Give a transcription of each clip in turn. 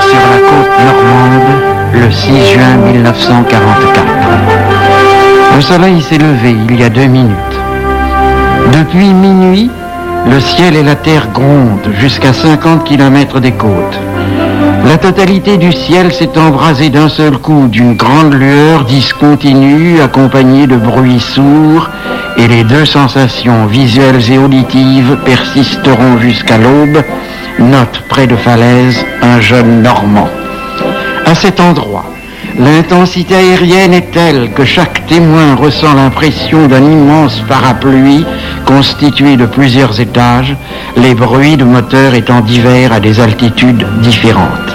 sur la côte normande le 6 juin 1944. Le soleil s'est levé il y a deux minutes. Depuis minuit, le ciel et la terre grondent jusqu'à 50 km des côtes. La totalité du ciel s'est embrasée d'un seul coup d'une grande lueur discontinue accompagnée de bruits sourds et les deux sensations visuelles et auditives persisteront jusqu'à l'aube, note près de falaise un jeune Normand. À cet endroit, l'intensité aérienne est telle que chaque témoin ressent l'impression d'un immense parapluie constitué de plusieurs étages, les bruits de moteur étant divers à des altitudes différentes.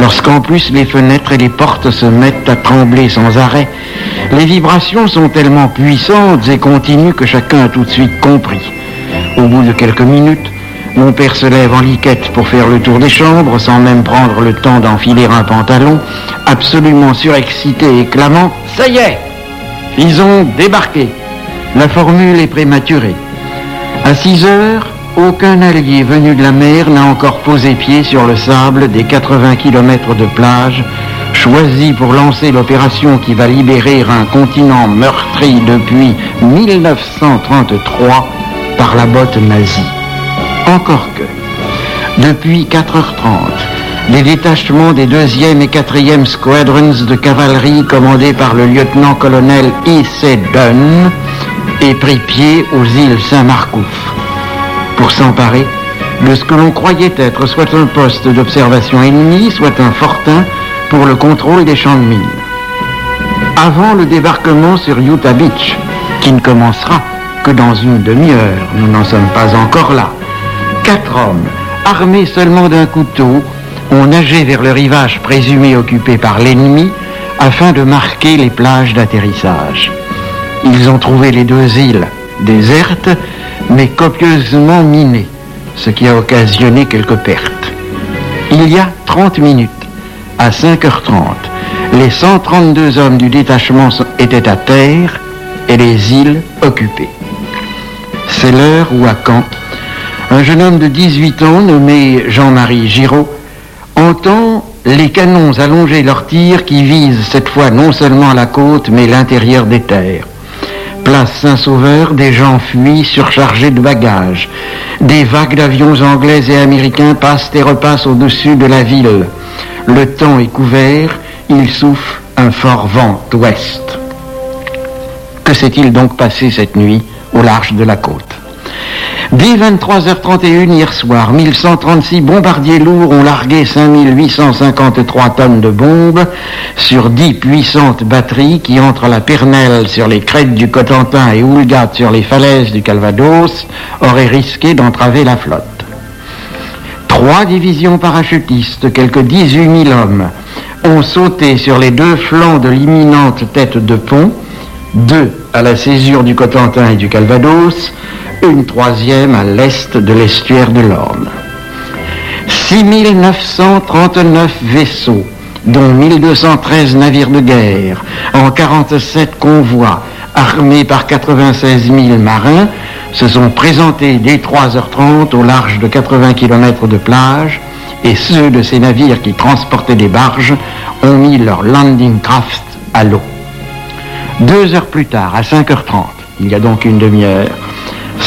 Lorsqu'en plus les fenêtres et les portes se mettent à trembler sans arrêt, les vibrations sont tellement puissantes et continues que chacun a tout de suite compris. Au bout de quelques minutes, mon père se lève en liquette pour faire le tour des chambres sans même prendre le temps d'enfiler un pantalon, absolument surexcité et clamant ⁇ Ça y est Ils ont débarqué !⁇ La formule est prématurée. À 6 heures, aucun allié venu de la mer n'a encore posé pied sur le sable des 80 km de plage choisi pour lancer l'opération qui va libérer un continent meurtri depuis 1933 par la botte nazie. Encore que, depuis 4h30, les détachements des 2e et 4e squadrons de cavalerie commandés par le lieutenant-colonel I.C. Dunn aient pris pied aux îles Saint-Marcouf pour s'emparer de ce que l'on croyait être soit un poste d'observation ennemi, soit un fortin pour le contrôle des champs de mines. Avant le débarquement sur Utah Beach, qui ne commencera que dans une demi-heure, nous n'en sommes pas encore là, quatre hommes, armés seulement d'un couteau, ont nagé vers le rivage présumé occupé par l'ennemi afin de marquer les plages d'atterrissage. Ils ont trouvé les deux îles désertes mais copieusement miné, ce qui a occasionné quelques pertes. Il y a 30 minutes, à 5h30, les 132 hommes du détachement étaient à terre et les îles occupées. C'est l'heure où à Caen, un jeune homme de 18 ans nommé Jean-Marie Giraud entend les canons allonger leurs tirs qui visent cette fois non seulement la côte mais l'intérieur des terres. Place Saint-Sauveur, des gens fuient surchargés de bagages. Des vagues d'avions anglais et américains passent et repassent au-dessus de la ville. Le temps est couvert, il souffle un fort vent d'ouest. Que s'est-il donc passé cette nuit au large de la côte? Dès 23h31 hier soir, 1136 bombardiers lourds ont largué 5853 tonnes de bombes sur 10 puissantes batteries qui, entre la Pernelle sur les crêtes du Cotentin et Oulgat sur les falaises du Calvados, auraient risqué d'entraver la flotte. Trois divisions parachutistes, quelques 18 000 hommes, ont sauté sur les deux flancs de l'imminente tête de pont, deux à la césure du Cotentin et du Calvados, une troisième à l'est de l'estuaire de l'Orne. 6939 vaisseaux, dont 1213 navires de guerre, en 47 convois, armés par 96 000 marins, se sont présentés dès 3h30 au large de 80 km de plage, et ceux de ces navires qui transportaient des barges ont mis leur landing craft à l'eau. Deux heures plus tard, à 5h30, il y a donc une demi-heure,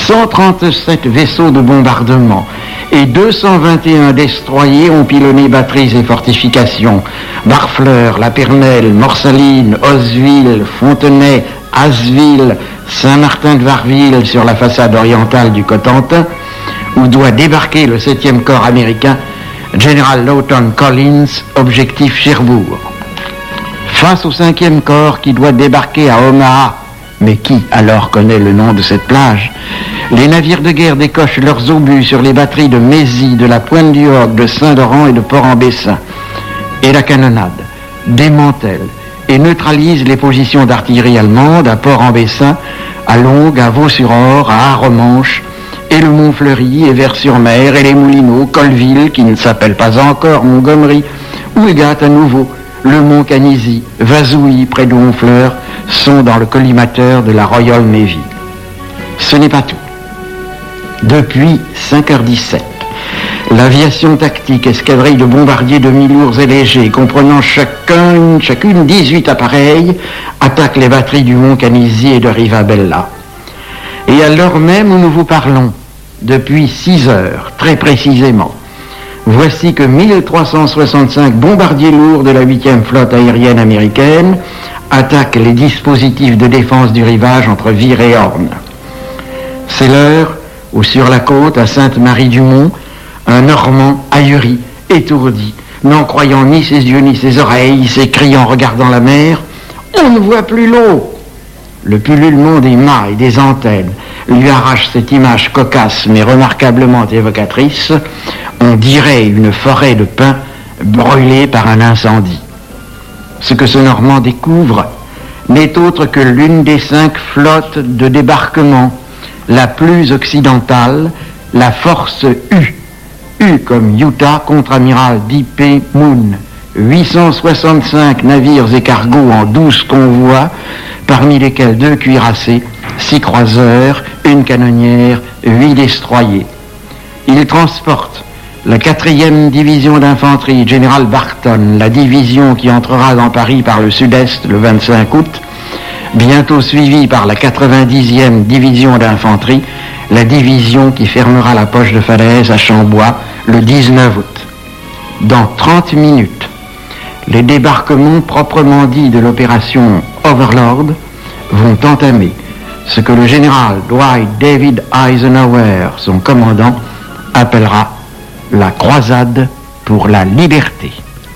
137 vaisseaux de bombardement et 221 destroyers ont pilonné batteries et fortifications. Barfleur, La Pernelle, Morsaline, Osville, Fontenay, Asville, Saint-Martin de Varville sur la façade orientale du Cotentin, où doit débarquer le 7e corps américain, General Lawton Collins, objectif Cherbourg. Face au 5e corps qui doit débarquer à Omaha, mais qui alors connaît le nom de cette plage Les navires de guerre décochent leurs obus sur les batteries de Mézy, de la Pointe du Hoc, de Saint-Laurent et de Port-en-Bessin. Et la canonnade démantèle et neutralise les positions d'artillerie allemande à Port-en-Bessin, à Longue, à Vaux-sur-Or, à Arremanche, et le Mont-Fleury, et Vers-sur-Mer, et les Moulineaux, Colville, qui ne s'appelle pas encore Montgomery, Ouigat à nouveau, le Mont Canisy, Vazouilly, près de Honfleur, sont dans le collimateur de la Royal Navy. Ce n'est pas tout. Depuis 5h17, L'aviation tactique, escadrille de bombardiers demi-lourds et légers, comprenant chacun, chacune 18 appareils, attaque les batteries du Mont Canisi et de Rivabella. Et à l'heure même où nous vous parlons, depuis 6 heures, très précisément, voici que 1365 bombardiers lourds de la 8e flotte aérienne américaine attaquent les dispositifs de défense du rivage entre Vire et Horn. C'est l'heure où sur la côte, à Sainte-Marie-du-Mont, un Normand ahuri, étourdi, n'en croyant ni ses yeux ni ses oreilles, s'écrie en regardant la mer On ne voit plus l'eau Le pullulement des mâts et des antennes lui arrache cette image cocasse mais remarquablement évocatrice. On dirait une forêt de pins brûlée par un incendie. Ce que ce Normand découvre n'est autre que l'une des cinq flottes de débarquement, la plus occidentale, la force U, U comme Utah, contre-amiral D.P. Moon. 865 navires et cargos en 12 convois, parmi lesquels deux cuirassés, six croiseurs, une canonnière, huit destroyers. Il transporte la quatrième division d'infanterie, général Barton, la division qui entrera dans Paris par le sud-est le 25 août, bientôt suivie par la 90e division d'infanterie, la division qui fermera la poche de falaise à Chambois le 19 août. Dans 30 minutes, les débarquements proprement dits de l'opération Overlord vont entamer ce que le général Dwight David Eisenhower, son commandant, appellera la croisade pour la liberté.